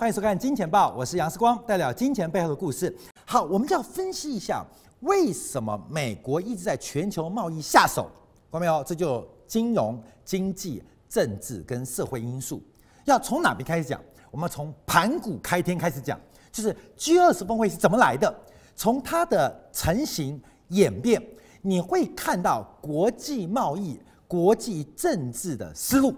欢迎收看《金钱报》，我是杨世光，带来金钱背后的故事。好，我们就要分析一下，为什么美国一直在全球贸易下手？看到没有？这就金融、经济、政治跟社会因素。要从哪边开始讲？我们从盘古开天开始讲，就是 G20 峰会是怎么来的？从它的成型演变，你会看到国际贸易、国际政治的思路，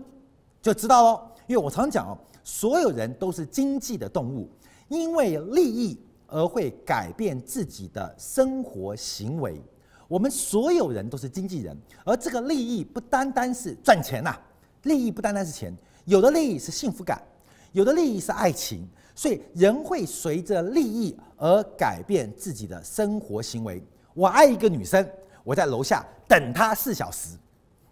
就知道喽。因为我常讲哦。所有人都是经济的动物，因为利益而会改变自己的生活行为。我们所有人都是经纪人，而这个利益不单单是赚钱呐，利益不单单是钱，有的利益是幸福感，有的利益是爱情，所以人会随着利益而改变自己的生活行为。我爱一个女生，我在楼下等她四小时，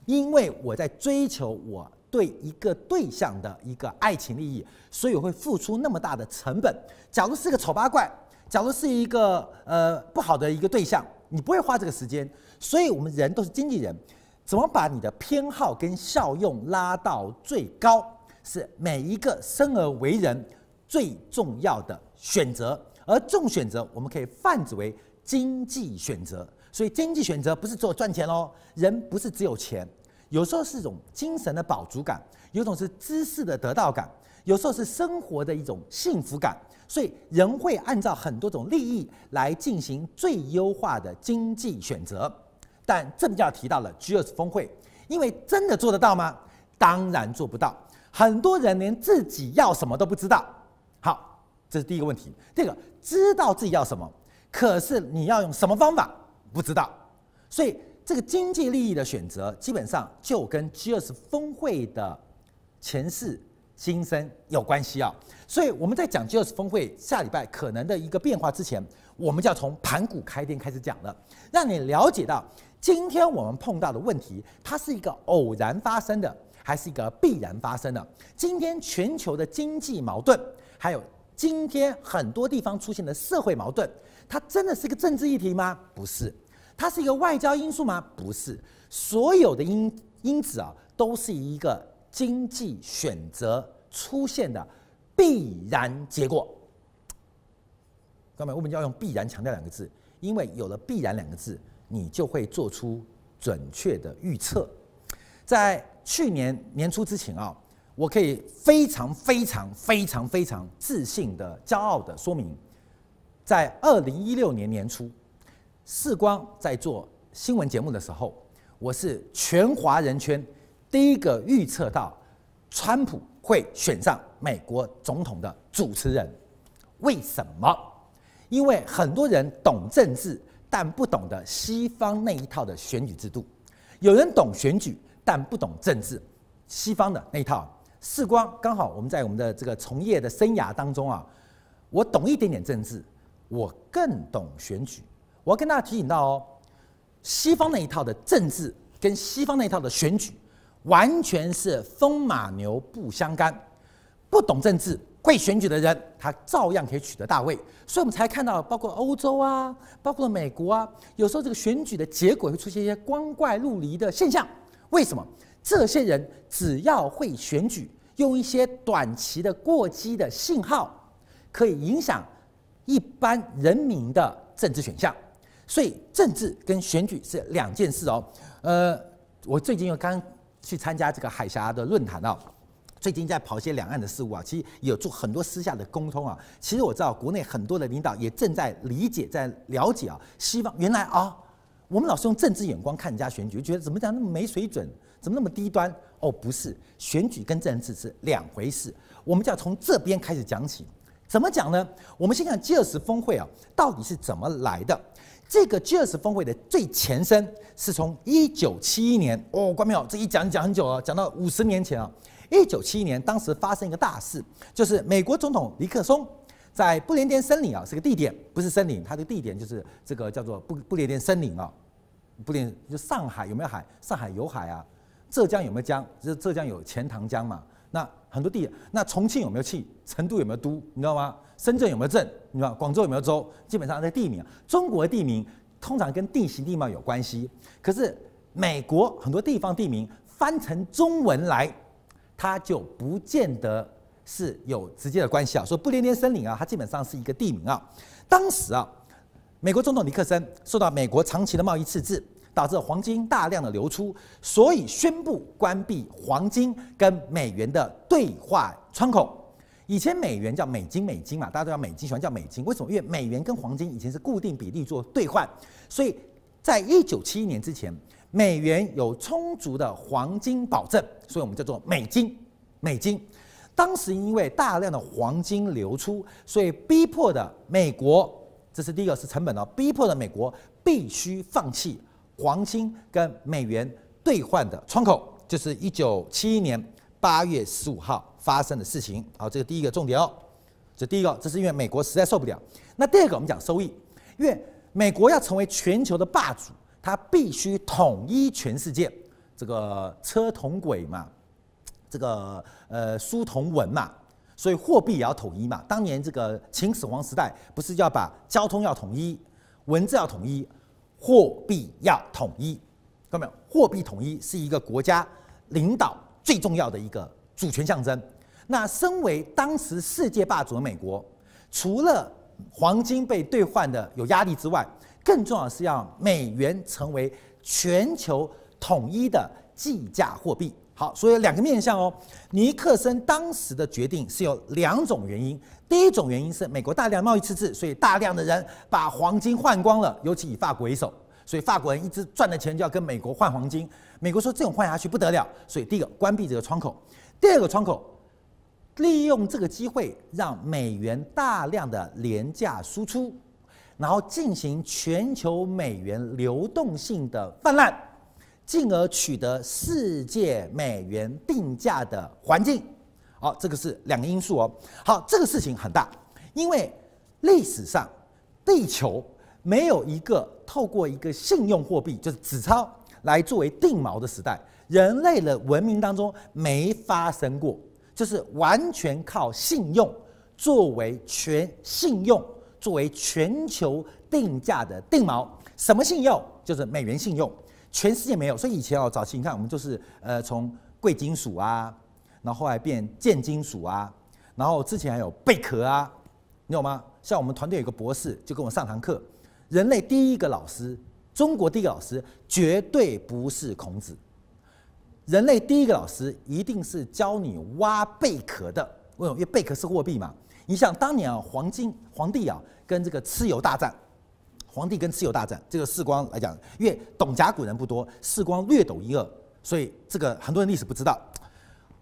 因为我在追求我。对一个对象的一个爱情利益，所以我会付出那么大的成本。假如是个丑八怪，假如是一个呃不好的一个对象，你不会花这个时间。所以我们人都是经纪人，怎么把你的偏好跟效用拉到最高，是每一个生而为人最重要的选择。而这种选择，我们可以泛指为经济选择。所以经济选择不是只有赚钱哦，人不是只有钱。有时候是一种精神的饱足感，有种是知识的得到感，有时候是生活的一种幸福感。所以人会按照很多种利益来进行最优化的经济选择。但这就要提到了 G20 峰会，因为真的做得到吗？当然做不到。很多人连自己要什么都不知道。好，这是第一个问题。第二个，知道自己要什么，可是你要用什么方法，不知道。所以。这个经济利益的选择，基本上就跟 G20 峰会的前世今生有关系啊。所以我们在讲 G20 峰会下礼拜可能的一个变化之前，我们就要从盘古开天开始讲了，让你了解到今天我们碰到的问题，它是一个偶然发生的，还是一个必然发生的？今天全球的经济矛盾，还有今天很多地方出现的社会矛盾，它真的是个政治议题吗？不是。它是一个外交因素吗？不是，所有的因因子啊，都是一个经济选择出现的必然结果。各位，我们要用“必然”强调两个字，因为有了“必然”两个字，你就会做出准确的预测。在去年年初之前啊，我可以非常非常非常非常自信的、骄傲的说明，在二零一六年年初。世光在做新闻节目的时候，我是全华人圈第一个预测到川普会选上美国总统的主持人。为什么？因为很多人懂政治，但不懂得西方那一套的选举制度；有人懂选举，但不懂政治。西方的那一套，世光刚好我们在我们的这个从业的生涯当中啊，我懂一点点政治，我更懂选举。我要跟大家提醒到哦，西方那一套的政治跟西方那一套的选举，完全是风马牛不相干。不懂政治、会选举的人，他照样可以取得大位。所以我们才看到，包括欧洲啊，包括美国啊，有时候这个选举的结果会出现一些光怪陆离的现象。为什么？这些人只要会选举，用一些短期的过激的信号，可以影响一般人民的政治选项。所以政治跟选举是两件事哦。呃，我最近又刚去参加这个海峡的论坛啊，最近在跑一些两岸的事务啊，其实有做很多私下的沟通啊。其实我知道国内很多的领导也正在理解、在了解啊。希望原来啊，我们老是用政治眼光看人家选举，觉得怎么讲那么没水准，怎么那么低端？哦，不是，选举跟政治是两回事。我们就要从这边开始讲起。怎么讲呢？我们先看 G 二十峰会啊，到底是怎么来的？这个 G20 峰会的最前身是从一九七一年哦，关庙这一讲讲很久了，讲到五十年前啊。一九七一年，当时发生一个大事，就是美国总统尼克松在不列颠森林啊，是个地点，不是森林，它的地点就是这个叫做不不列颠森林啊。不列就上海有没有海？上海有海啊。浙江有没有江？就是浙江有钱塘江嘛。那很多地，那重庆有没有气？成都有没有都？你知道吗？深圳有没有镇？你知道广州有没有州？基本上这地名，中国地名通常跟地形地貌有关系。可是美国很多地方地名翻成中文来，它就不见得是有直接的关系啊。说不列颠森林啊，它基本上是一个地名啊。当时啊，美国总统尼克森受到美国长期的贸易赤字，导致黄金大量的流出，所以宣布关闭黄金跟美元的兑换窗口。以前美元叫美金，美金嘛，大家都叫美金，喜欢叫美金。为什么？因为美元跟黄金以前是固定比例做兑换，所以在一九七一年之前，美元有充足的黄金保证，所以我们叫做美金。美金当时因为大量的黄金流出，所以逼迫的美国，这是第一个是成本哦，逼迫的美国必须放弃黄金跟美元兑换的窗口，就是一九七一年八月十五号。发生的事情，好，这个第一个重点哦。这第一个，这是因为美国实在受不了。那第二个，我们讲收益，因为美国要成为全球的霸主，它必须统一全世界。这个车同轨嘛，这个呃书同文嘛，所以货币也要统一嘛。当年这个秦始皇时代，不是要把交通要统一，文字要统一，货币要统一，看到没有？货币统一是一个国家领导最重要的一个。主权象征。那身为当时世界霸主的美国，除了黄金被兑换的有压力之外，更重要的是要美元成为全球统一的计价货币。好，所以有两个面向哦。尼克森当时的决定是有两种原因。第一种原因是美国大量贸易赤字，所以大量的人把黄金换光了，尤其以法国为首，所以法国人一直赚的钱就要跟美国换黄金。美国说这种换下去不得了，所以第一个关闭这个窗口。第二个窗口，利用这个机会让美元大量的廉价输出，然后进行全球美元流动性的泛滥，进而取得世界美元定价的环境。好，这个是两个因素哦。好，这个事情很大，因为历史上地球没有一个透过一个信用货币，就是纸钞来作为定锚的时代。人类的文明当中没发生过，就是完全靠信用作为全信用作为全球定价的定锚。什么信用？就是美元信用，全世界没有。所以以前哦，早期你看我们就是呃从贵金属啊，然后后来变贱金属啊，然后之前还有贝壳啊，你懂吗？像我们团队有个博士就跟我上堂课，人类第一个老师，中国第一个老师绝对不是孔子。人类第一个老师一定是教你挖贝壳的，为什么？因为贝壳是货币嘛。你想当年啊，黄金皇帝啊跟这个蚩尤大战，皇帝跟蚩尤大战，这个世光来讲，因为懂甲骨人不多，世光略懂一二，所以这个很多人历史不知道。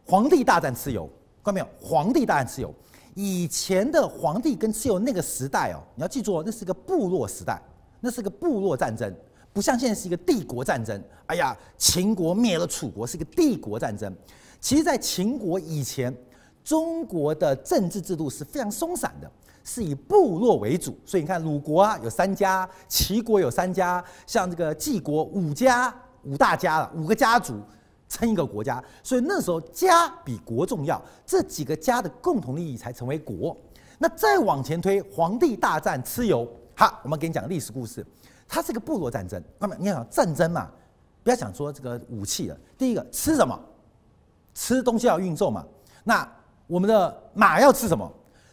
皇帝大战蚩尤，看到没有？皇帝大战蚩尤，以前的皇帝跟蚩尤那个时代哦，你要记住哦，那是个部落时代，那是个部落战争。不像现在是一个帝国战争，哎呀，秦国灭了楚国是一个帝国战争。其实，在秦国以前，中国的政治制度是非常松散的，是以部落为主。所以你看，鲁国啊有三家，齐国有三家，像这个晋国五家，五大家了，五个家族称一个国家。所以那时候家比国重要，这几个家的共同利益才成为国。那再往前推，黄帝大战蚩尤，好，我们给你讲历史故事。它是个部落战争，那么你想战争嘛，不要讲说这个武器了。第一个吃什么？吃东西要运送嘛。那我们的马要吃什么？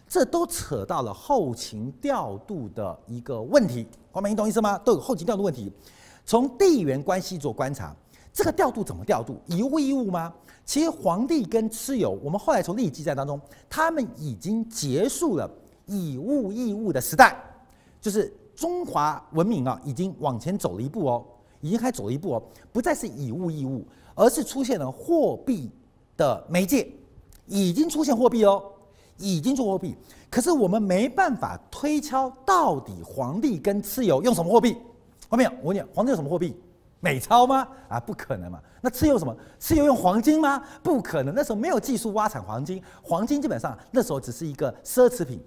这都扯到了后勤调度的一个问题。光明，你懂意思吗？都有后勤调度问题。从地缘关系做观察，这个调度怎么调度？以物易物吗？其实黄帝跟蚩尤，我们后来从历史记载当中，他们已经结束了以物易物的时代，就是。中华文明啊，已经往前走了一步哦，已经开始走了一步哦，不再是以物易物，而是出现了货币的媒介，已经出现货币哦，已经做货币。可是我们没办法推敲到底皇帝跟蚩尤用什么货币？后面我问你，皇帝用什么货币？美钞吗？啊，不可能嘛。那蚩尤什么？蚩尤用黄金吗？不可能，那时候没有技术挖产黄金，黄金基本上那时候只是一个奢侈品。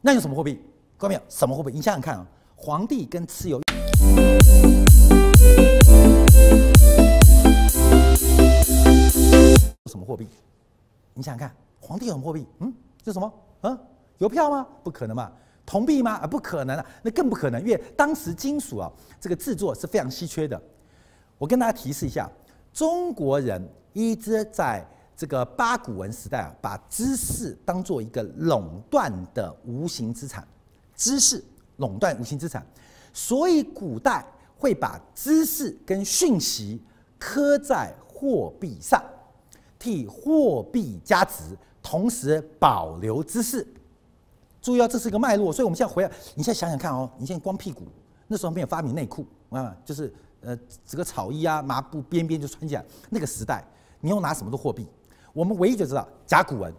那用什么货币？各位没有？什么货币？你想想看啊。皇帝跟蚩尤用什么货币？你想想看，皇帝有什么货币？嗯，这什么？嗯，邮票吗？不可能嘛。铜币吗？啊，不可能啊，那更不可能，因为当时金属啊，这个制作是非常稀缺的。我跟大家提示一下，中国人一直在这个八股文时代啊，把知识当做一个垄断的无形资产，知识垄断无形资产，所以古代会把知识跟讯息刻在货币上，替货币加值，同时保留知识。注意哦，这是一个脉络，所以我们现在回来，你现在想想看哦，你现在光屁股，那时候没有发明内裤，啊，就是呃，这个草衣啊，麻布边边就穿起来，那个时代，你用拿什么的货币？我们唯一就知道甲骨文，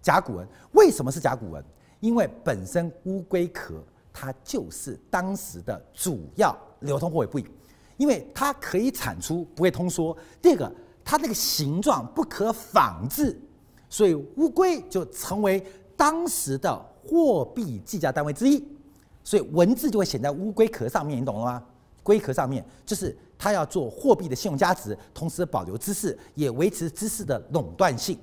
甲骨文为什么是甲骨文？因为本身乌龟壳它就是当时的主要流通货币，因为它可以产出，不会通缩。第二个，它那个形状不可仿制，所以乌龟就成为当时的。货币计价单位之一，所以文字就会写在乌龟壳上面，你懂了吗？龟壳上面就是它要做货币的信用价值，同时保留知识，也维持知识的垄断性。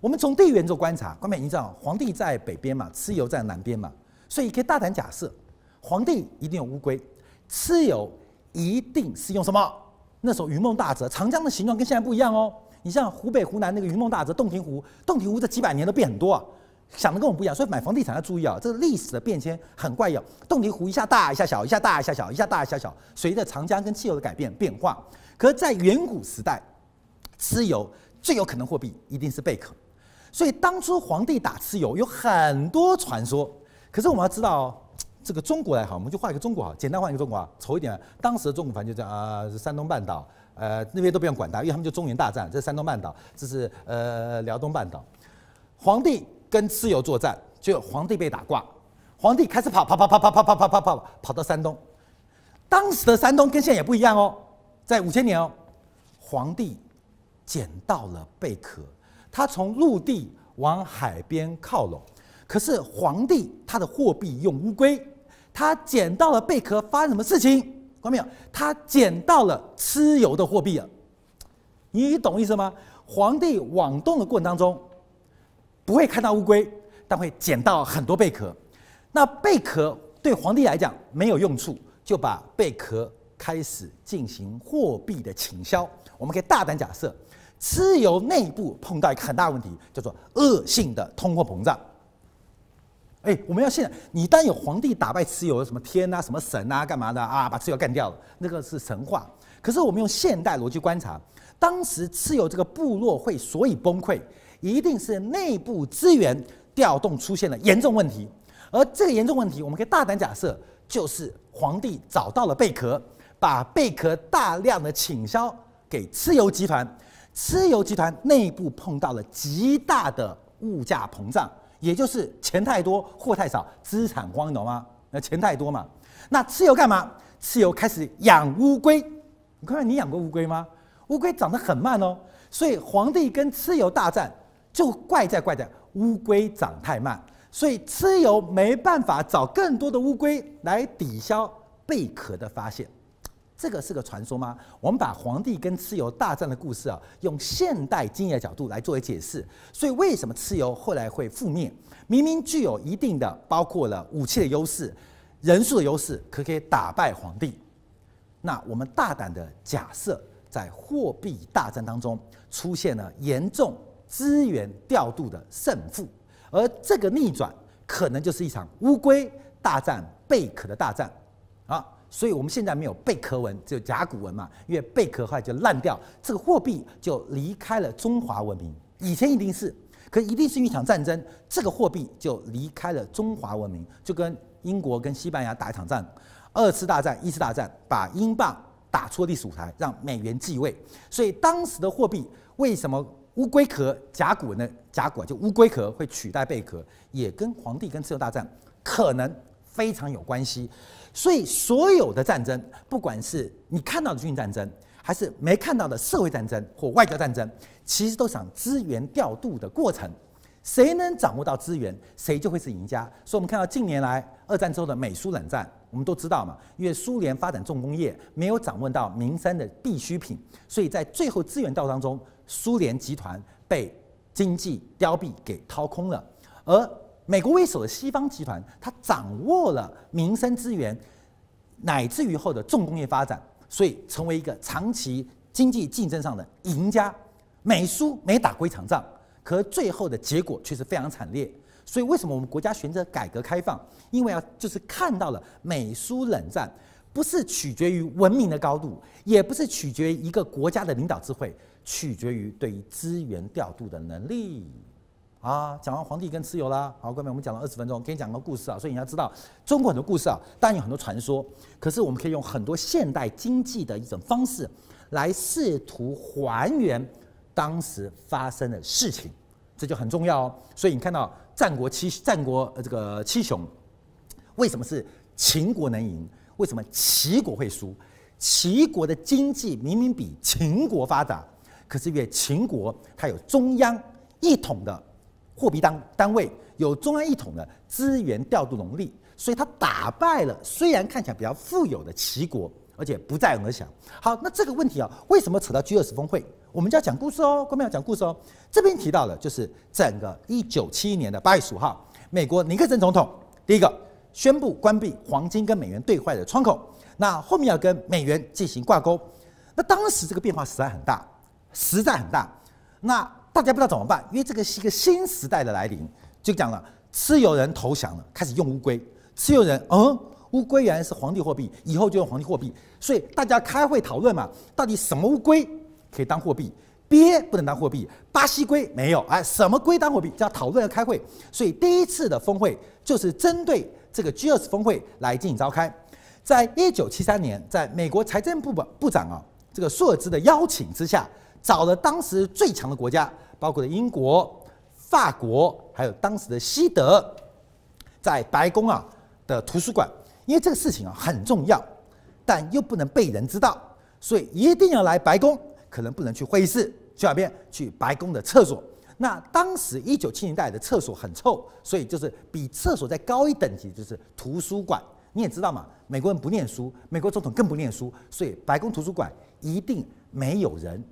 我们从地缘做观察，关键你知道，黄帝在北边嘛，蚩尤在南边嘛，所以可以大胆假设，黄帝一定有乌龟，蚩尤一定是用什么？那时候云梦大泽，长江的形状跟现在不一样哦。你像湖北、湖南那个云梦大泽、洞庭湖，洞庭湖这几百年都变很多啊。想的跟我们不一样，所以买房地产要注意啊，这个历史的变迁很怪异。洞庭湖一下大一下小，一下大一下小，一下大一下小，随着长江跟气候的改变变化。可是，在远古时代，蚩尤最有可能货币一定是贝壳，所以当初皇帝打蚩尤有很多传说。可是我们要知道哦，这个中国来好，我们就画一个中国好，简单画一个中国啊，丑一点。当时的中国反正就这样啊，山东半岛，呃，那边都不用管它，因为他们就中原大战，这是山东半岛，这是呃辽东半岛，皇帝。跟蚩尤作战，就皇帝被打挂，皇帝开始跑跑跑跑跑跑跑跑跑跑跑到山东，当时的山东跟现在也不一样哦，在五千年哦，皇帝捡到了贝壳，他从陆地往海边靠拢，可是皇帝他的货币用乌龟，他捡到了贝壳，发生什么事情？看到没有？他捡到了蚩尤的货币了，你懂意思吗？皇帝往东的过程当中。不会看到乌龟，但会捡到很多贝壳。那贝壳对皇帝来讲没有用处，就把贝壳开始进行货币的倾销。我们可以大胆假设，蚩尤内部碰到一个很大问题，叫做恶性的通货膨胀。哎，我们要现在，你当有皇帝打败蚩尤，什么天啊，什么神啊，干嘛的啊，把蚩尤干掉了，那个是神话。可是我们用现代逻辑观察，当时蚩尤这个部落会所以崩溃。一定是内部资源调动出现了严重问题，而这个严重问题，我们可以大胆假设，就是皇帝找到了贝壳，把贝壳大量的倾销给蚩尤集团，蚩尤集团内部碰到了极大的物价膨胀，也就是钱太多货太少，资产荒，你懂吗？那钱太多嘛，那蚩尤干嘛？蚩尤开始养乌龟，你看看你养过乌龟吗？乌龟长得很慢哦，所以皇帝跟蚩尤大战。就怪在怪在乌龟长太慢，所以蚩尤没办法找更多的乌龟来抵消贝壳的发现。这个是个传说吗？我们把皇帝跟蚩尤大战的故事啊，用现代经验的角度来作为解释。所以为什么蚩尤后来会覆灭？明明具有一定的包括了武器的优势、人数的优势，可可以打败皇帝。那我们大胆的假设，在货币大战当中出现了严重。资源调度的胜负，而这个逆转可能就是一场乌龟大战贝壳的大战！所以我们现在没有贝壳文，只有甲骨文嘛，因为贝壳后来就烂掉，这个货币就离开了中华文明。以前一定是，可一定是一场战争，这个货币就离开了中华文明，就跟英国跟西班牙打一场战，二次大战、一次大战把英镑打出了历史舞台，让美元继位。所以当时的货币为什么？乌龟壳，甲骨文的甲骨就乌龟壳会取代贝壳，也跟皇帝跟蚩尤大战可能非常有关系。所以所有的战争，不管是你看到的军事战争，还是没看到的社会战争或外交战争，其实都是场资源调度的过程。谁能掌握到资源，谁就会是赢家。所以，我们看到近年来二战之后的美苏冷战，我们都知道嘛，因为苏联发展重工业，没有掌握到民生的必需品，所以在最后资源调当中。苏联集团被经济凋敝给掏空了，而美国为首的西方集团，它掌握了民生资源，乃至于后的重工业发展，所以成为一个长期经济竞争上的赢家。美苏没打过一场仗，可最后的结果却是非常惨烈。所以为什么我们国家选择改革开放？因为啊，就是看到了美苏冷战不是取决于文明的高度，也不是取决于一个国家的领导智慧，取决于对于资源调度的能力。啊，讲完皇帝跟蚩尤啦，好，各位，我们讲了二十分钟，给你讲个故事啊。所以你要知道，中国很多故事啊，当然有很多传说，可是我们可以用很多现代经济的一种方式来试图还原当时发生的事情，这就很重要哦。所以你看到战国七战国呃这个七雄，为什么是秦国能赢？为什么齐国会输？齐国的经济明明比秦国发达，可是因为秦国它有中央一统的。货币单单位有中央一统的资源调度能力，所以他打败了虽然看起来比较富有的齐国，而且不战而降。好，那这个问题啊，为什么扯到 G 二十峰会？我们就要讲故事哦，各位要讲故事哦。这边提到的就是整个一九七一年的八月十五号，美国尼克森总统第一个宣布关闭黄金跟美元兑换的窗口，那后面要跟美元进行挂钩。那当时这个变化实在很大，实在很大。那大家不知道怎么办，因为这个是一个新时代的来临，就讲了，持有人投降了，开始用乌龟，持有人，嗯，乌龟原来是皇帝货币，以后就用皇帝货币，所以大家开会讨论嘛，到底什么乌龟可以当货币，鳖不能当货币，巴西龟没有，哎，什么龟当货币？叫讨论要开会，所以第一次的峰会就是针对这个 G20 峰会来进行召开，在一九七三年，在美国财政部部长啊这个舒尔兹的邀请之下。找了当时最强的国家，包括了英国、法国，还有当时的西德，在白宫啊的图书馆，因为这个事情啊很重要，但又不能被人知道，所以一定要来白宫，可能不能去会议室，去哪边？去白宫的厕所。那当时一九七零年代的厕所很臭，所以就是比厕所再高一等级，就是图书馆。你也知道嘛，美国人不念书，美国总统更不念书，所以白宫图书馆一定没有人。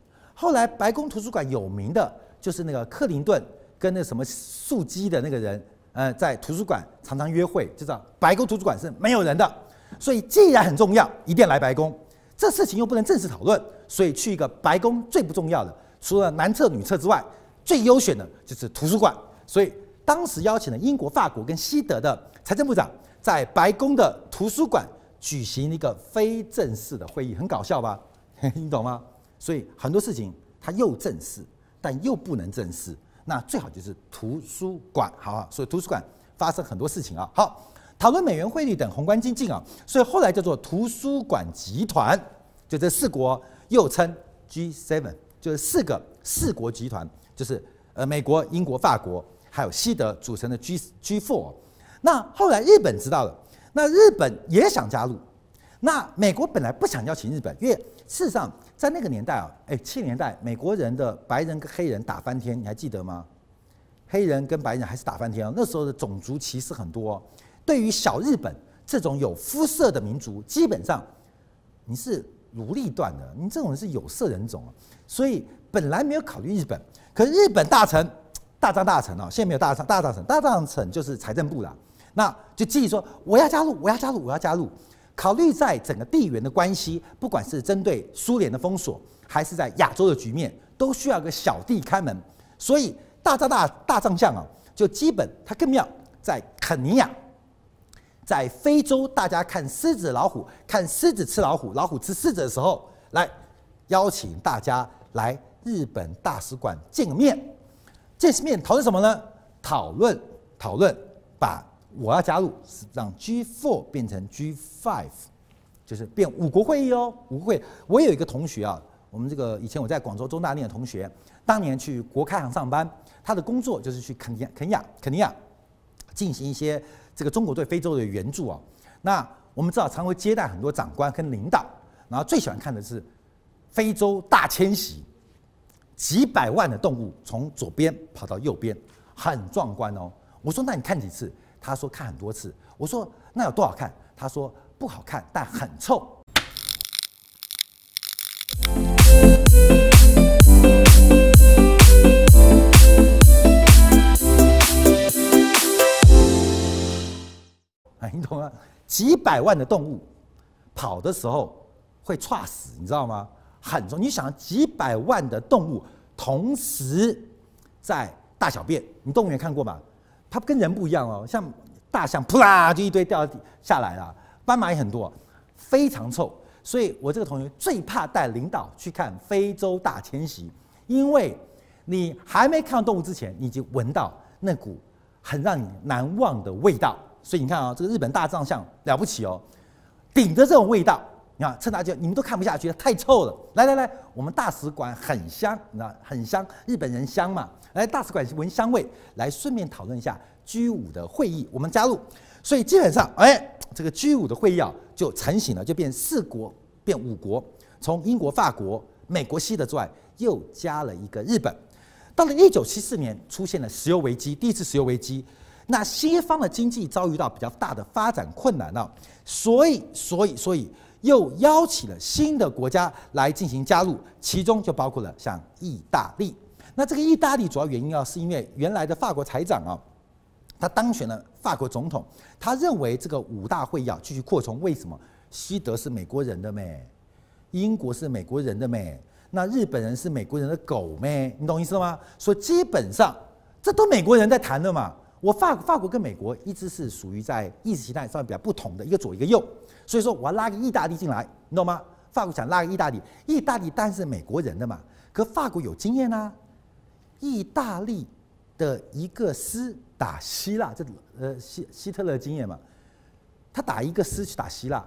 后来白宫图书馆有名的就是那个克林顿跟那什么素基的那个人，呃，在图书馆常常约会，就知道白宫图书馆是没有人的。所以既然很重要，一定来白宫。这事情又不能正式讨论，所以去一个白宫最不重要的，除了男厕女厕之外，最优选的就是图书馆。所以当时邀请了英国、法国跟西德的财政部长，在白宫的图书馆举行一个非正式的会议，很搞笑吧？你懂吗？所以很多事情它又正式，但又不能正式。那最好就是图书馆，好啊。所以图书馆发生很多事情啊。好，讨论美元汇率等宏观经济啊。所以后来叫做图书馆集团，就这四国又称 G7，就是四个四国集团，就是呃美国、英国、法国还有西德组成的 G G4。那后来日本知道了，那日本也想加入。那美国本来不想邀请日本，因为事实上。在那个年代啊，哎，七年代，美国人的白人跟黑人打翻天，你还记得吗？黑人跟白人还是打翻天啊！那时候的种族歧视很多。对于小日本这种有肤色的民族，基本上你是奴隶断的，你这种人是有色人种啊。所以本来没有考虑日本，可是日本大臣大藏大臣啊，现在没有大藏大藏臣，大藏臣就是财政部了，那就继续说我要加入，我要加入，我要加入。考虑在整个地缘的关系，不管是针对苏联的封锁，还是在亚洲的局面，都需要个小弟开门。所以大藏大大藏相啊，就基本他更妙，在肯尼亚，在非洲，大家看狮子老虎，看狮子吃老虎，老虎吃狮子的时候，来邀请大家来日本大使馆见个面。见面讨论什么呢？讨论讨论把。我要加入，是让 G4 变成 G5，就是变五国会议哦。五国会，我有一个同学啊，我们这个以前我在广州中大念的同学，当年去国开行上班，他的工作就是去肯尼亚、肯尼亚、肯尼亚进行一些这个中国对非洲的援助啊。那我们知道，常会接待很多长官跟领导，然后最喜欢看的是非洲大迁徙，几百万的动物从左边跑到右边，很壮观哦。我说，那你看几次？他说看很多次，我说那有多好看？他说不好看，但很臭。哎，你懂吗？几百万的动物跑的时候会猝死，你知道吗？很重。你想几百万的动物同时在大小便。你动物园看过吗？它跟人不一样哦，像大象噗啦就一堆掉下来了，斑马也很多，非常臭。所以我这个同学最怕带领导去看非洲大迁徙，因为你还没看到动物之前，你已经闻到那股很让你难忘的味道。所以你看啊、哦，这个日本大藏象了不起哦，顶着这种味道，你看趁大家你们都看不下去，太臭了。来来来，我们大使馆很香，你知道很香，日本人香嘛。来大使馆闻香味，来顺便讨论一下 G5 的会议，我们加入。所以基本上，哎，这个 G5 的会议啊就成型了，就变四国变五国，从英国、法国、美国、西德之外，又加了一个日本。到了一九七四年，出现了石油危机，第一次石油危机。那西方的经济遭遇到比较大的发展困难了，所以，所以，所以又邀请了新的国家来进行加入，其中就包括了像意大利。那这个意大利主要原因啊，是因为原来的法国财长啊，他当选了法国总统，他认为这个五大会要继续扩充。为什么？西德是美国人的咩？英国是美国人的咩？那日本人是美国人的狗咩？你懂意思吗？所以基本上这都美国人在谈的嘛。我法法国跟美国一直是属于在意识形态上面比较不同的一个左一个右，所以说我要拉个意大利进来，你懂吗？法国想拉个意大利，意大利当然是美国人的嘛，可法国有经验呐、啊，意大利的一个师打希腊，这呃希希特勒经验嘛，他打一个师去打希腊，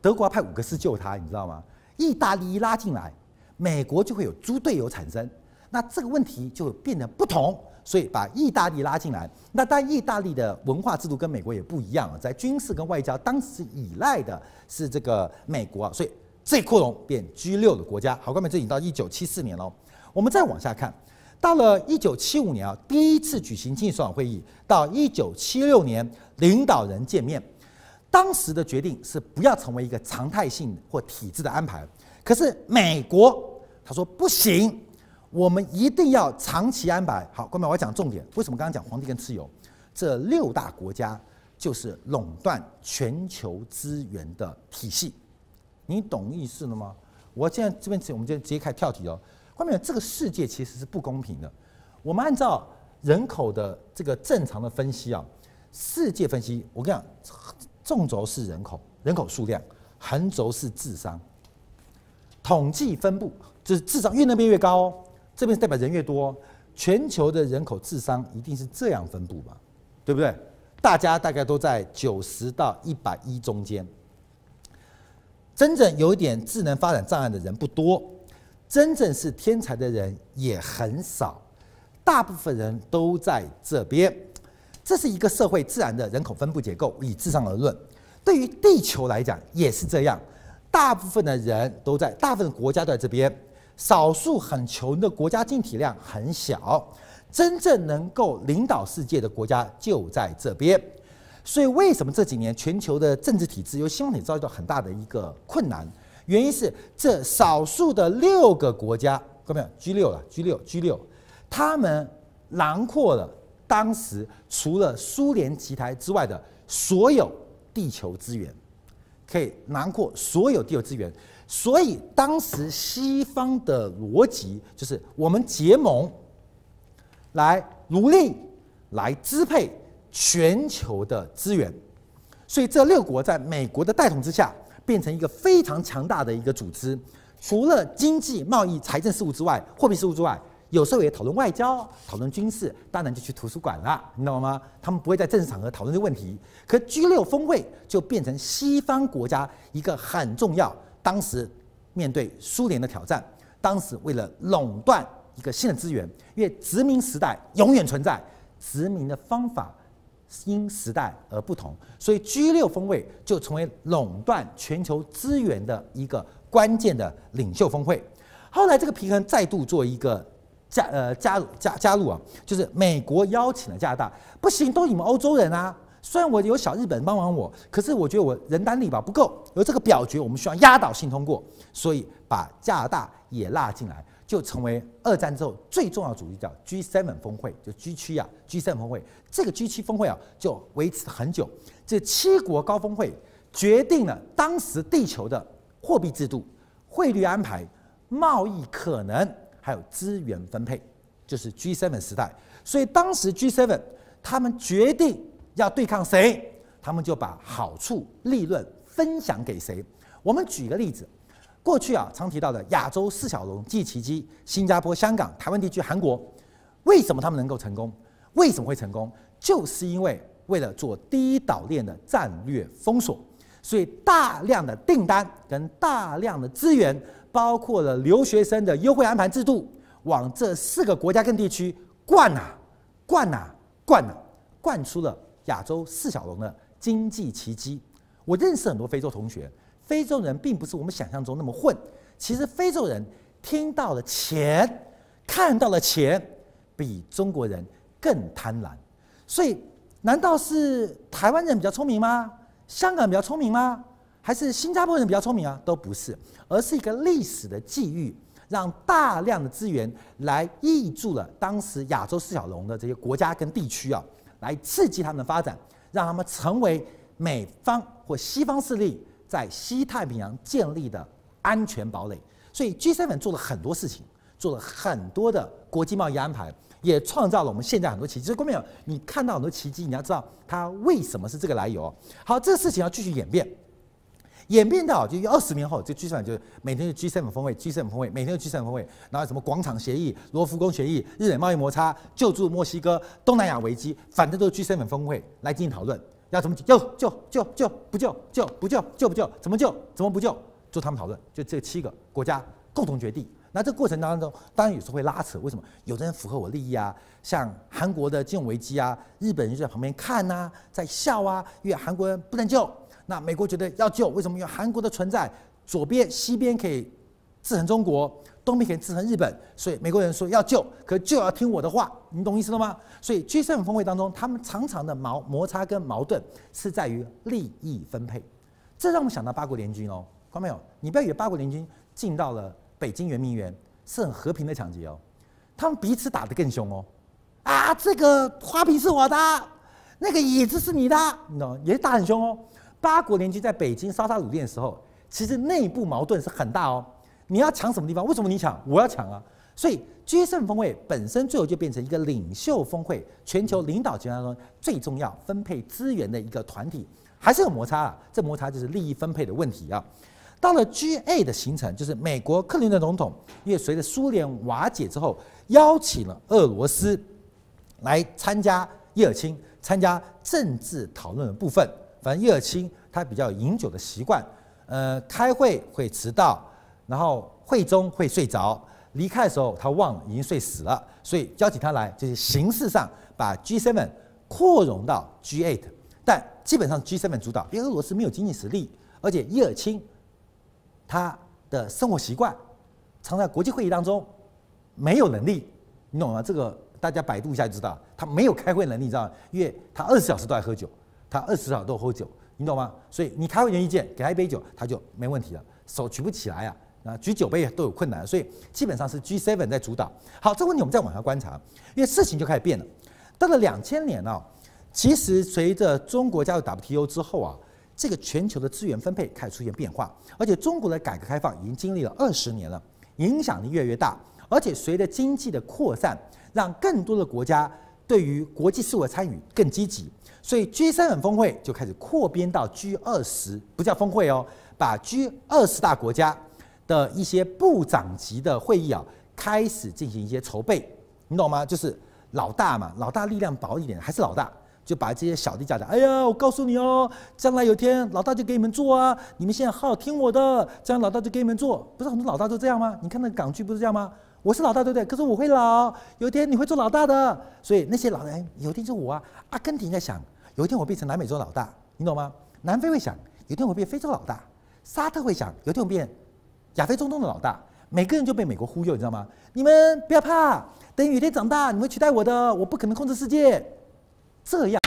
德国派五个师救他，你知道吗？意大利一拉进来，美国就会有猪队友产生，那这个问题就变得不同。所以把意大利拉进来，那但意大利的文化制度跟美国也不一样啊，在军事跟外交当时依赖的是这个美国啊，所以这扩容变 G 六的国家。好，各位，这已经到一九七四年了。我们再往下看，到了一九七五年啊，第一次举行经济首脑会议，到一九七六年领导人见面，当时的决定是不要成为一个常态性或体制的安排，可是美国他说不行。我们一定要长期安排好。各位，我要讲重点。为什么刚刚讲皇帝跟蚩尤？这六大国家就是垄断全球资源的体系，你懂意思了吗？我现在这边，我们就直接开跳题哦。各位，这个世界其实是不公平的。我们按照人口的这个正常的分析啊，世界分析，我跟你讲，纵轴是人口，人口数量，横轴是智商，统计分布就是智商越那边越高哦。这边代表人越多，全球的人口智商一定是这样分布吧，对不对？大家大概都在九十到一百一中间。真正有一点智能发展障碍的人不多，真正是天才的人也很少，大部分人都在这边。这是一个社会自然的人口分布结构，以智商而论。对于地球来讲也是这样，大部分的人都在，大部分国家都在这边。少数很穷的国家，经济体量很小，真正能够领导世界的国家就在这边。所以，为什么这几年全球的政治体制由兴旺体遭遇到很大的一个困难？原因是这少数的六个国家，看到没有？G 六了，G 六，G 六，他们囊括了当时除了苏联奇台之外的所有地球资源，可以囊括所有地球资源。所以当时西方的逻辑就是我们结盟，来努力来支配全球的资源。所以这六国在美国的带动之下，变成一个非常强大的一个组织。除了经济、贸易、财政事务之外，货币事务之外，有时候也讨论外交、讨论军事，当然就去图书馆了，你懂吗？他们不会在正式场合讨论这个问题。可 G 六峰会就变成西方国家一个很重要。当时面对苏联的挑战，当时为了垄断一个新的资源，因为殖民时代永远存在，殖民的方法因时代而不同，所以 G 六峰会就成为垄断全球资源的一个关键的领袖峰会。后来这个平衡再度做一个加呃加入加加入啊，就是美国邀请了加拿大，不行，都你们欧洲人啊。虽然我有小日本帮忙我，可是我觉得我人单力薄不够，而这个表决我们需要压倒性通过，所以把加拿大也拉进来，就成为二战之后最重要的组织，叫 G7 峰会，就 G 七啊，G7 峰会。这个 G 七峰会啊，就维持很久。这七国高峰会决定了当时地球的货币制度、汇率安排、贸易可能，还有资源分配，就是 G7 时代。所以当时 G7 他们决定要对抗谁，他们就把好处、利润分享给谁。我们举个例子，过去啊常提到的亚洲四小龙记忆奇迹，新加坡、香港、台湾地区、韩国，为什么他们能够成功？为什么会成功？就是因为为了做第一岛链的战略封锁，所以大量的订单跟大量的资源，包括了留学生的优惠安排制度，往这四个国家跟地区灌啊灌啊灌啊，灌出了亚洲四小龙的经济奇迹。我认识很多非洲同学，非洲人并不是我们想象中那么混，其实非洲人听到了钱，看到了钱，比中国人更贪婪。所以，难道是台湾人比较聪明吗？香港人比较聪明吗？还是新加坡人比较聪明啊？都不是，而是一个历史的际遇，让大量的资源来挹注了当时亚洲四小龙的这些国家跟地区啊，来刺激他们的发展，让他们成为美方或西方势力在西太平洋建立的安全堡垒。所以，G7 做了很多事情，做了很多的国际贸易安排。也创造了我们现在很多奇迹。所以，观众朋友，你看到很多奇迹，你要知道它为什么是这个来由。好，这个事情要继续演变，演变到就二十年后，这 G7 就每天就 G7 峰会，G7 峰会，每天就 G7 峰会，然后什么广场协议、罗浮宫协议、日美贸易摩擦、救助墨西哥、东南亚危机，反正都是 G7 峰会来进行讨论，要怎么救？救救救不救？救不救？救不救？怎么救？怎么不救？就他们讨论，就这七个国家共同决定。那这过程当中，当然有时候会拉扯。为什么？有的人符合我利益啊，像韩国的金融危机啊，日本人就在旁边看呐、啊，在笑啊，因为韩国人不能救。那美国觉得要救，为什么？因为韩国的存在，左边、西边可以制衡中国，东边可以制衡日本，所以美国人说要救，可就要听我的话，你懂意思了吗？所以 G7 峰会当中，他们常常的矛摩擦跟矛盾是在于利益分配。这让我们想到八国联军哦，看到没有？你不要以为八国联军进到了。北京圆明园是很和平的抢劫哦，他们彼此打得更凶哦，啊，这个花瓶是我的，那个椅子是你的，你知道也是打很凶哦。八国联军在北京烧杀掳掠的时候，其实内部矛盾是很大哦。你要抢什么地方？为什么你抢？我要抢啊！所以 G7 峰会本身最后就变成一个领袖峰会，全球领导集团当中最重要分配资源的一个团体，还是有摩擦啊。这摩擦就是利益分配的问题啊。到了 G8 的形成，就是美国克林顿总统，因为随着苏联瓦解之后，邀请了俄罗斯来参加叶尔钦参加政治讨论的部分。反正叶尔钦他比较有饮酒的习惯，呃，开会会迟到，然后会中会睡着，离开的时候他忘了已经睡死了，所以邀请他来就是形式上把 G7 扩容到 G8，但基本上 G7 主导，因为俄罗斯没有经济实力，而且叶尔钦。他的生活习惯，常在国际会议当中没有能力，你懂吗？这个大家百度一下就知道，他没有开会能力，你知道吗？因为他二十小时都在喝酒，他二十小时都喝酒，你懂吗？所以你开会员意见给他一杯酒，他就没问题了，手举不起来啊，啊，举酒杯都有困难，所以基本上是 G7 在主导。好，这个问题我们再往下观察，因为事情就开始变了。到了两千年啊，其实随着中国加入 WTO 之后啊。这个全球的资源分配开始出现变化，而且中国的改革开放已经经历了二十年了，影响力越来越大，而且随着经济的扩散，让更多的国家对于国际事务的参与更积极，所以 G 三很峰会就开始扩编到 G 二十，不叫峰会哦，把 G 二十大国家的一些部长级的会议啊，开始进行一些筹备，你懂吗？就是老大嘛，老大力量薄一点，还是老大。就把这些小弟叫来，哎呀，我告诉你哦，将来有天老大就给你们做啊，你们现在好好听我的，将来老大就给你们做。不是很多老大都这样吗？你看那港剧不是这样吗？我是老大，对不对？可是我会老，有一天你会做老大的。所以那些老人，有一天是我啊。阿根廷在想，有一天我变成南美洲老大，你懂吗？南非会想，有一天我变非洲老大。沙特会想，有一天我变亚非中东的老大。每个人就被美国忽悠，你知道吗？你们不要怕，等有一天长大，你会取代我的，我不可能控制世界。这样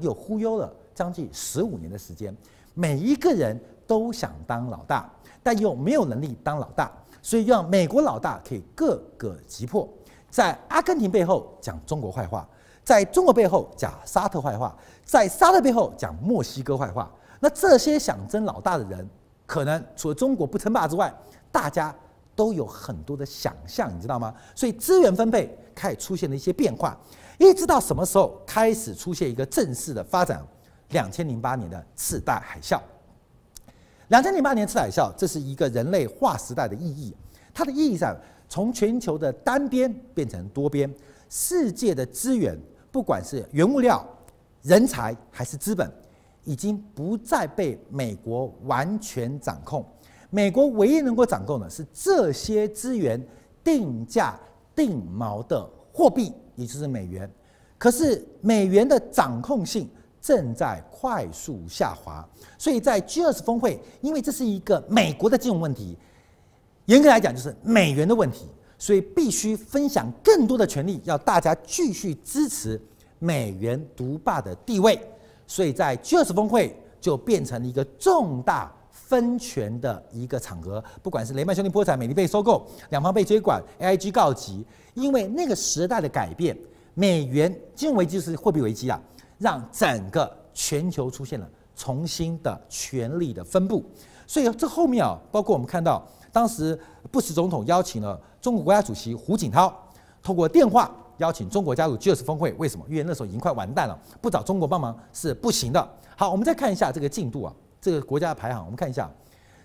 又忽悠了将近十五年的时间，每一个人都想当老大，但又没有能力当老大，所以让美国老大可以各个击破，在阿根廷背后讲中国坏话，在中国背后讲沙特坏话，在沙特背后讲墨西哥坏话，那这些想争老大的人，可能除了中国不称霸之外，大家都有很多的想象，你知道吗？所以资源分配开始出现了一些变化，一直到什么时候开始出现一个正式的发展？两千零八年的次贷海啸。两千零八年次贷海啸，这是一个人类划时代的意义。它的意义上，从全球的单边变成多边，世界的资源，不管是原物料、人才还是资本，已经不再被美国完全掌控。美国唯一能够掌控的是这些资源定价定锚的货币，也就是美元。可是美元的掌控性正在快速下滑，所以在 G20 峰会，因为这是一个美国的金融问题，严格来讲就是美元的问题，所以必须分享更多的权利，要大家继续支持美元独霸的地位。所以在 G20 峰会就变成了一个重大分权的一个场合，不管是雷曼兄弟破产、美丽被收购、两方被接管、AIG 告急，因为那个时代的改变，美元金融危机就是货币危机啊，让整个全球出现了重新的权力的分布。所以这后面啊，包括我们看到当时布什总统邀请了中国国家主席胡锦涛，透过电话。邀请中国加入 G20 峰会，为什么？因为那时候已经快完蛋了，不找中国帮忙是不行的。好，我们再看一下这个进度啊，这个国家的排行，我们看一下。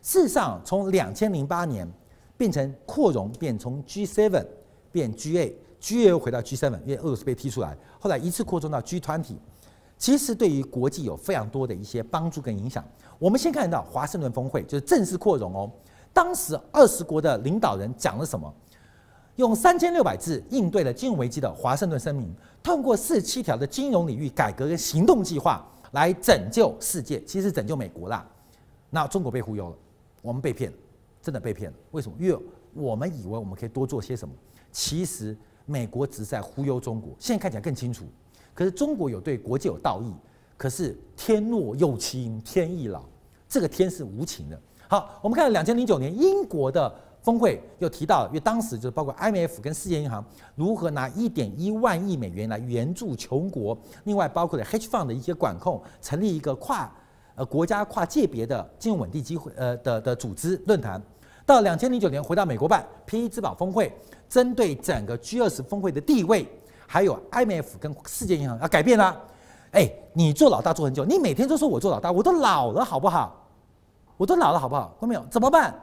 事实上，从两千零八年变成扩容，变从 G7 变 G8，G8 又回到 G7，因为俄罗斯被踢出来，后来一次扩充到 G20，其实对于国际有非常多的一些帮助跟影响。我们先看到华盛顿峰会，就是正式扩容哦。当时二十国的领导人讲了什么？用三千六百字应对了金融危机的华盛顿声明，通过四十七条的金融领域改革跟行动计划来拯救世界，其实拯救美国啦。那中国被忽悠了，我们被骗了，真的被骗了。为什么？因为我们以为我们可以多做些什么，其实美国只是在忽悠中国。现在看起来更清楚，可是中国有对国际有道义，可是天若有情天亦老，这个天是无情的。好，我们看两千零九年英国的。峰会又提到，因为当时就是包括 IMF 跟世界银行如何拿一点一万亿美元来援助穷国，另外包括了 Hedge Fund 的一些管控，成立一个跨呃国家跨界别的金融稳定机会呃的的组织论坛。到两千零九年回到美国办 PE 资保峰会，针对整个 G20 峰会的地位，还有 IMF 跟世界银行要改变了。哎，你做老大做很久，你每天都说我做老大，我都老了好不好？我都老了好不好？看到没有？怎么办？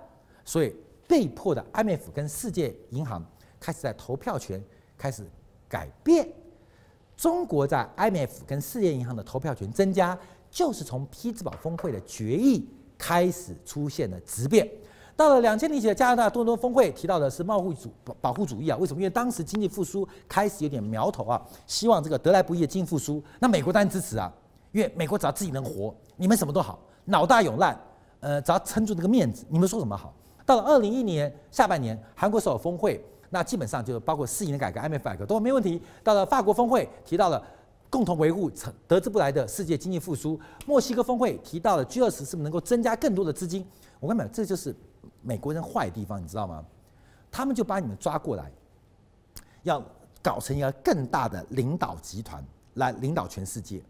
所以。被迫的，IMF 跟世界银行开始在投票权开始改变。中国在 IMF 跟世界银行的投票权增加，就是从 PE 资宝峰会的决议开始出现了质变。到了两千年起的加拿大多伦多峰会，提到的是贸易主保护主义啊，为什么？因为当时经济复苏开始有点苗头啊，希望这个得来不易的经济复苏。那美国当然支持啊，因为美国只要自己能活，你们什么都好，老大有烂，呃，只要撑住这个面子，你们说什么好？到了二零一一年下半年，韩国首尔峰会，那基本上就包括世银的改革、IMF 改革都没问题。到了法国峰会，提到了共同维护成得之不来的世界经济复苏。墨西哥峰会提到了 G 二十是不是能够增加更多的资金？我跟你讲，这就是美国人坏地方，你知道吗？他们就把你们抓过来，要搞成一个更大的领导集团来领导全世界。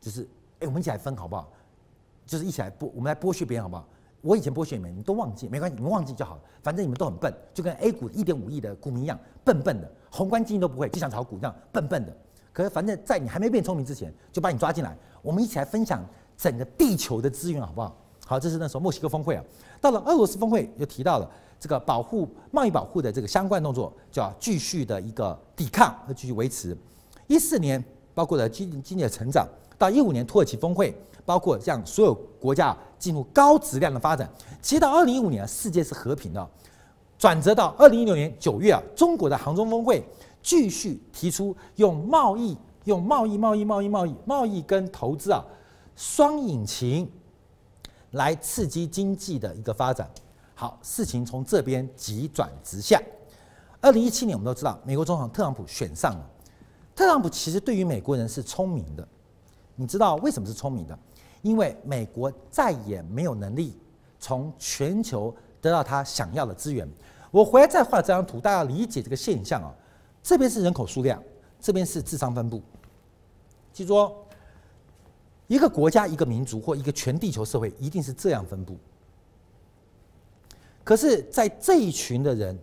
就是，哎，我们一起来分好不好？就是一起来剥，我们来剥削别人好不好？我以前剥削你们，你们都忘记没关系，你们忘记就好了。反正你们都很笨，就跟 A 股一点五亿的股民一样，笨笨的，宏观经济都不会，就想炒股这样笨笨的。可是反正在你还没变聪明之前，就把你抓进来，我们一起来分享整个地球的资源，好不好？好，这是那时候墨西哥峰会啊。到了俄罗斯峰会，又提到了这个保护贸易保护的这个相关动作，就要继续的一个抵抗和继续维持。一四年包括了经经济的成长，到一五年土耳其峰会。包括像所有国家进入高质量的发展，其实到二零一五年，世界是和平的。转折到二零一六年九月啊，中国的杭州峰会继续提出用贸易、用贸易、贸易、贸易、贸易、贸易跟投资啊双引擎来刺激经济的一个发展。好，事情从这边急转直下。二零一七年我们都知道，美国总统特朗普选上了。特朗普其实对于美国人是聪明的，你知道为什么是聪明的？因为美国再也没有能力从全球得到他想要的资源。我回来再画这张图，大家理解这个现象啊。这边是人口数量，这边是智商分布。记住哦，一个国家、一个民族或一个全地球社会一定是这样分布。可是，在这一群的人，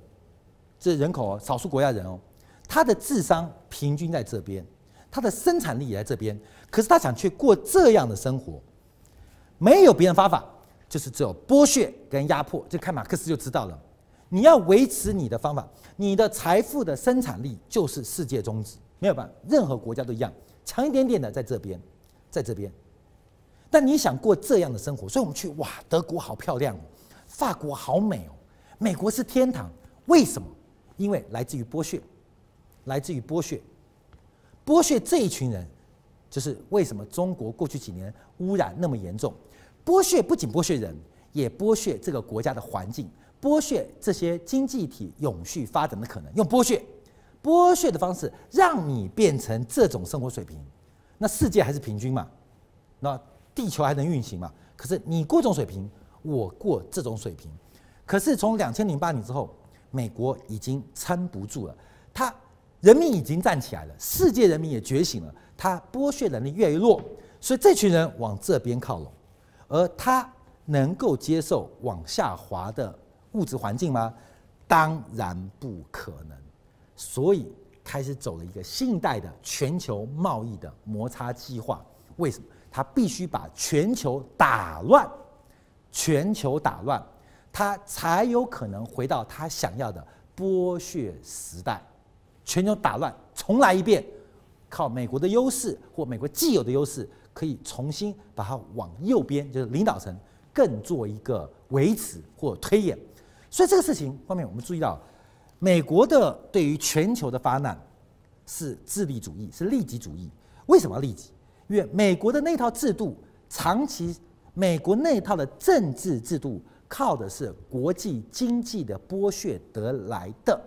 这人口，少数国家人哦，他的智商平均在这边，他的生产力也在这边，可是他想去过这样的生活，没有别的方法，就是只有剥削跟压迫。就看马克思就知道了，你要维持你的方法，你的财富的生产力就是世界宗旨，没有办法，任何国家都一样，强一点点的在这边，在这边。但你想过这样的生活，所以我们去哇，德国好漂亮哦。法国好美哦，美国是天堂，为什么？因为来自于剥削，来自于剥削，剥削这一群人，就是为什么中国过去几年污染那么严重。剥削不仅剥削人，也剥削这个国家的环境，剥削这些经济体永续发展的可能。用剥削，剥削的方式让你变成这种生活水平，那世界还是平均嘛？那地球还能运行嘛？可是你过这种水平。我过这种水平，可是从两千零八年之后，美国已经撑不住了。他人民已经站起来了，世界人民也觉醒了。他剥削能力越来越弱，所以这群人往这边靠拢，而他能够接受往下滑的物质环境吗？当然不可能。所以开始走了一个新一代的全球贸易的摩擦计划。为什么？他必须把全球打乱。全球打乱，他才有可能回到他想要的剥削时代。全球打乱，重来一遍，靠美国的优势或美国既有的优势，可以重新把它往右边，就是领导层更做一个维持或推演。所以这个事情方面，我们注意到，美国的对于全球的发难是自利主义，是利己主义。为什么要利己？因为美国的那套制度长期。美国那套的政治制度靠的是国际经济的剥削得来的，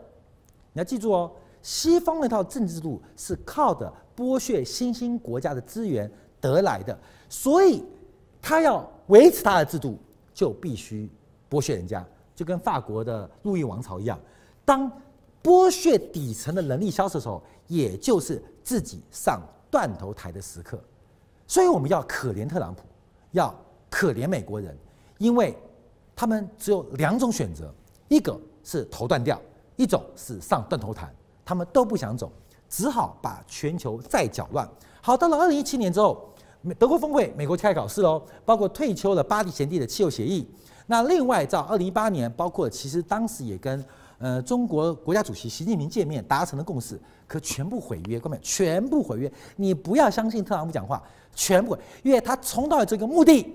你要记住哦，西方那套政治制度是靠的剥削新兴国家的资源得来的，所以他要维持他的制度，就必须剥削人家，就跟法国的路易王朝一样，当剥削底层的能力消失的时候，也就是自己上断头台的时刻，所以我们要可怜特朗普，要。可怜美国人，因为他们只有两种选择：一个是头断掉，一种是上断头台。他们都不想走，只好把全球再搅乱。好，到了二零一七年之后，美德国峰会，美国开始搞事喽，包括退休了巴黎协定的气候协议。那另外，在二零一八年，包括其实当时也跟呃中国国家主席习近平见面达成了共识，可全部毁约，各位，全部毁约。你不要相信特朗普讲话，全部毁，因为他冲到了这个目的。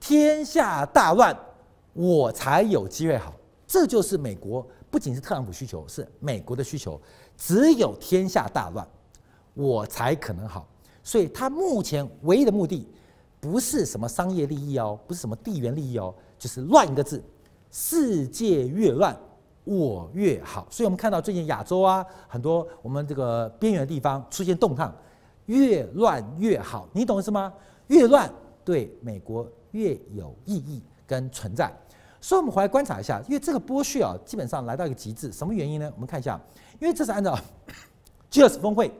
天下大乱，我才有机会好。这就是美国，不仅是特朗普需求，是美国的需求。只有天下大乱，我才可能好。所以，他目前唯一的目的，不是什么商业利益哦，不是什么地缘利益哦，就是乱一个字。世界越乱，我越好。所以我们看到最近亚洲啊，很多我们这个边缘的地方出现动荡，越乱越好。你懂意思吗？越乱对美国。越有意义跟存在，所以我们回来观察一下，因为这个剥削啊，基本上来到一个极致，什么原因呢？我们看一下，因为这是按照 G20 峰会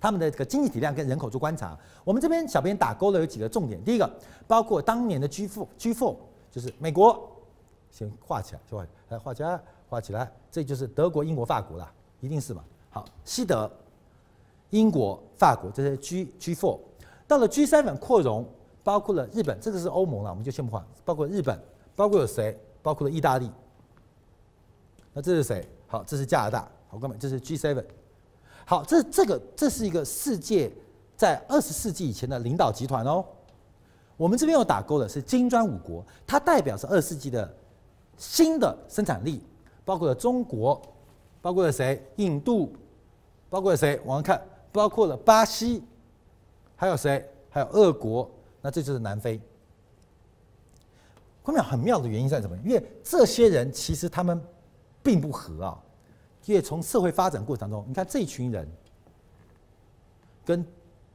他们的这个经济体量跟人口做观察。我们这边小编打勾了有几个重点，第一个包括当年的 G4 G4 就是美国，先画起来，是吧？来来画起来，画起来，这就是德国、英国、法国啦，一定是嘛？好，西德、英国、法国这些 G G four，到了 G seven 扩容。包括了日本，这个是欧盟了，我们就先不画。包括日本，包括有谁？包括了意大利。那这是谁？好，这是加拿大。好，哥们，这是 G seven。好，这这个这是一个世界在二十世纪以前的领导集团哦。我们这边有打勾的是金砖五国，它代表是二世纪的新的生产力，包括了中国，包括了谁？印度，包括了谁？我们看，包括了巴西，还有谁？还有俄国。那这就是南非。关键很妙的原因在什么？因为这些人其实他们并不和啊。因为从社会发展过程当中，你看这群人跟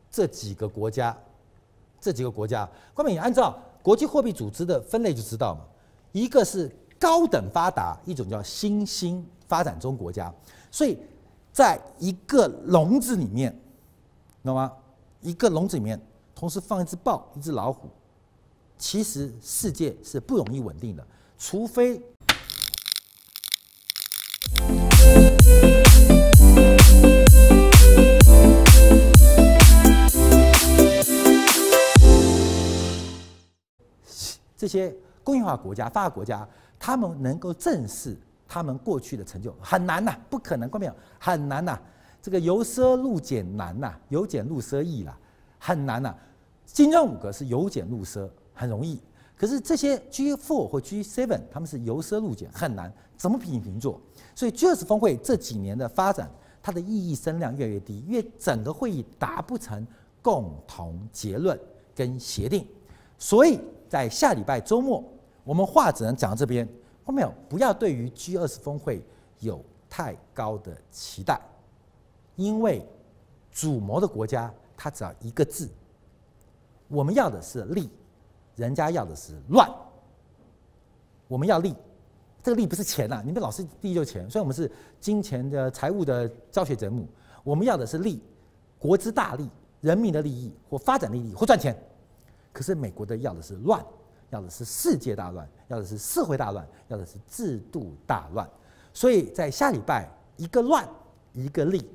这几个国家，这几个国家，关键你按照国际货币组织的分类就知道嘛。一个是高等发达，一种叫新兴发展中国家。所以在一个笼子里面，懂吗？一个笼子里面。同时放一只豹、一只老虎，其实世界是不容易稳定的，除非。这些工业化国家、发达国家，他们能够正视他们过去的成就很难呐，不可能，关没有很难呐。这个由奢入俭难呐，由俭入奢易啦，很难呐。金砖五国是由俭入奢，很容易。可是这些 G four 或 G seven，他们是由奢入俭，很难，怎么平平做？所以 G20 峰会这几年的发展，它的意义声量越来越低，因为整个会议达不成共同结论跟协定，所以。在下礼拜周末，我们话只能讲到这边。后面不要对于 G20 峰会有太高的期待，因为主谋的国家他只要一个字，我们要的是利，人家要的是乱。我们要利，这个利不是钱、啊，你们老是利就钱，所以我们是金钱的财务的教学节目。我们要的是利，国之大利，人民的利益或发展利益或赚钱。可是美国的要的是乱，要的是世界大乱，要的是社会大乱，要的是制度大乱。所以在下礼拜，一个乱，一个利，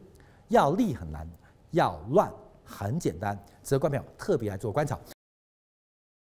要利很难，要乱很简单。值得观众朋友特别来做观察。